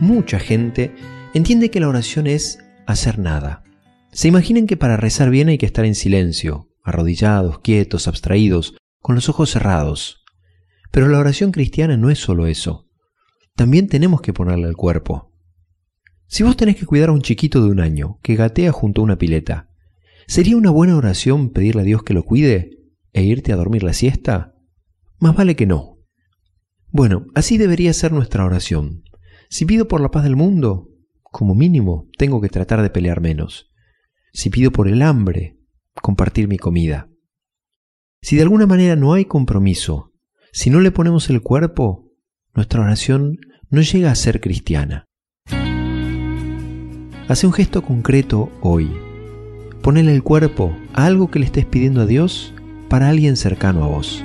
mucha gente entiende que la oración es hacer nada. Se imaginen que para rezar bien hay que estar en silencio, arrodillados, quietos, abstraídos, con los ojos cerrados. Pero la oración cristiana no es solo eso. También tenemos que ponerle el cuerpo. Si vos tenés que cuidar a un chiquito de un año que gatea junto a una pileta, ¿sería una buena oración pedirle a Dios que lo cuide e irte a dormir la siesta? Más vale que no. Bueno, así debería ser nuestra oración. Si pido por la paz del mundo, como mínimo tengo que tratar de pelear menos. Si pido por el hambre, compartir mi comida. Si de alguna manera no hay compromiso, si no le ponemos el cuerpo, nuestra oración no llega a ser cristiana. Hace un gesto concreto hoy. Ponele el cuerpo a algo que le estés pidiendo a Dios para alguien cercano a vos.